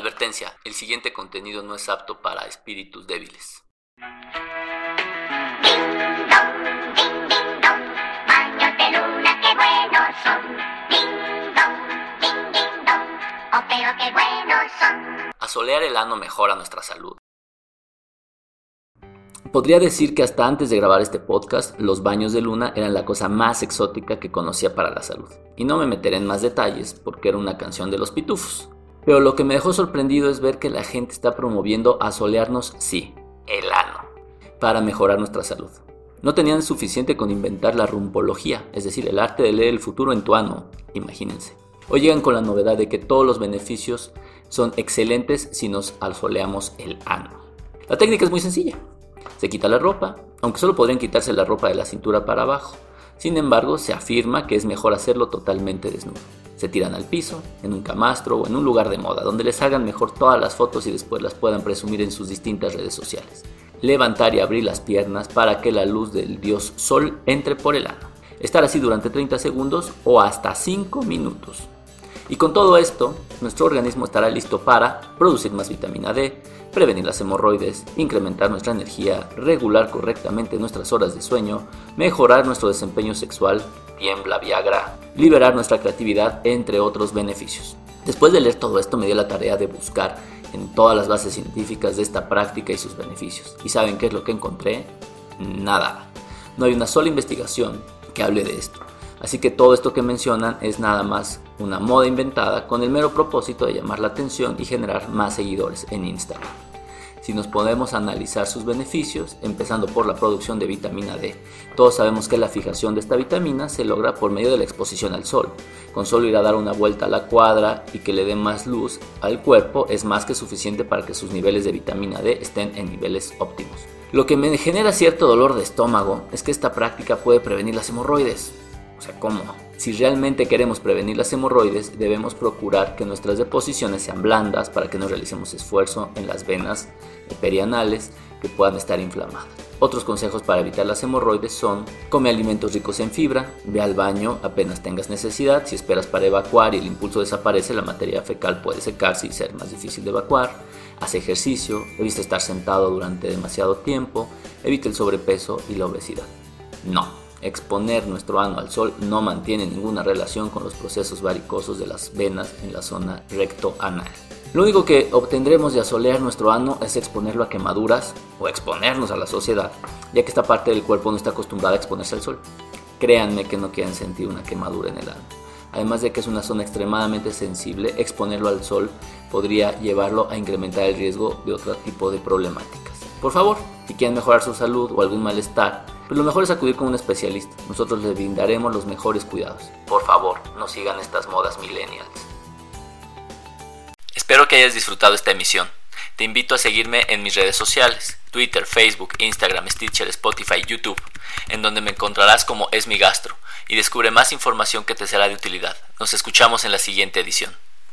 Advertencia, el siguiente contenido no es apto para espíritus débiles. Asolear el ano mejora nuestra salud. Podría decir que hasta antes de grabar este podcast, los baños de luna eran la cosa más exótica que conocía para la salud. Y no me meteré en más detalles porque era una canción de los pitufos. Pero lo que me dejó sorprendido es ver que la gente está promoviendo asolearnos, sí, el ano, para mejorar nuestra salud. No tenían suficiente con inventar la rumpología, es decir, el arte de leer el futuro en tu ano, imagínense. Hoy llegan con la novedad de que todos los beneficios son excelentes si nos asoleamos el ano. La técnica es muy sencilla. Se quita la ropa, aunque solo podrían quitarse la ropa de la cintura para abajo. Sin embargo, se afirma que es mejor hacerlo totalmente desnudo. Se tiran al piso, en un camastro o en un lugar de moda, donde les hagan mejor todas las fotos y después las puedan presumir en sus distintas redes sociales. Levantar y abrir las piernas para que la luz del dios sol entre por el ano. Estar así durante 30 segundos o hasta 5 minutos. Y con todo esto, nuestro organismo estará listo para producir más vitamina D, prevenir las hemorroides, incrementar nuestra energía, regular correctamente nuestras horas de sueño, mejorar nuestro desempeño sexual, tiembla Viagra, liberar nuestra creatividad, entre otros beneficios. Después de leer todo esto me dio la tarea de buscar en todas las bases científicas de esta práctica y sus beneficios. ¿Y saben qué es lo que encontré? Nada. No hay una sola investigación que hable de esto. Así que todo esto que mencionan es nada más una moda inventada con el mero propósito de llamar la atención y generar más seguidores en Instagram. Si nos podemos analizar sus beneficios, empezando por la producción de vitamina D, todos sabemos que la fijación de esta vitamina se logra por medio de la exposición al sol. Con solo ir a dar una vuelta a la cuadra y que le dé más luz al cuerpo es más que suficiente para que sus niveles de vitamina D estén en niveles óptimos. Lo que me genera cierto dolor de estómago es que esta práctica puede prevenir las hemorroides. O sea, ¿cómo? Si realmente queremos prevenir las hemorroides, debemos procurar que nuestras deposiciones sean blandas para que no realicemos esfuerzo en las venas perianales que puedan estar inflamadas. Otros consejos para evitar las hemorroides son come alimentos ricos en fibra, ve al baño apenas tengas necesidad, si esperas para evacuar y el impulso desaparece, la materia fecal puede secarse y ser más difícil de evacuar, haz ejercicio, evita estar sentado durante demasiado tiempo, evita el sobrepeso y la obesidad. No, Exponer nuestro ano al sol no mantiene ninguna relación con los procesos varicosos de las venas en la zona recto-anal. Lo único que obtendremos de asolear nuestro ano es exponerlo a quemaduras o exponernos a la sociedad, ya que esta parte del cuerpo no está acostumbrada a exponerse al sol. Créanme que no quieren sentir una quemadura en el ano. Además de que es una zona extremadamente sensible, exponerlo al sol podría llevarlo a incrementar el riesgo de otro tipo de problemáticas. Por favor, si quieren mejorar su salud o algún malestar, pues lo mejor es acudir con un especialista. Nosotros les brindaremos los mejores cuidados. Por favor, no sigan estas modas millennials. Espero que hayas disfrutado esta emisión. Te invito a seguirme en mis redes sociales, Twitter, Facebook, Instagram, Stitcher, Spotify, YouTube, en donde me encontrarás como Es mi gastro y descubre más información que te será de utilidad. Nos escuchamos en la siguiente edición.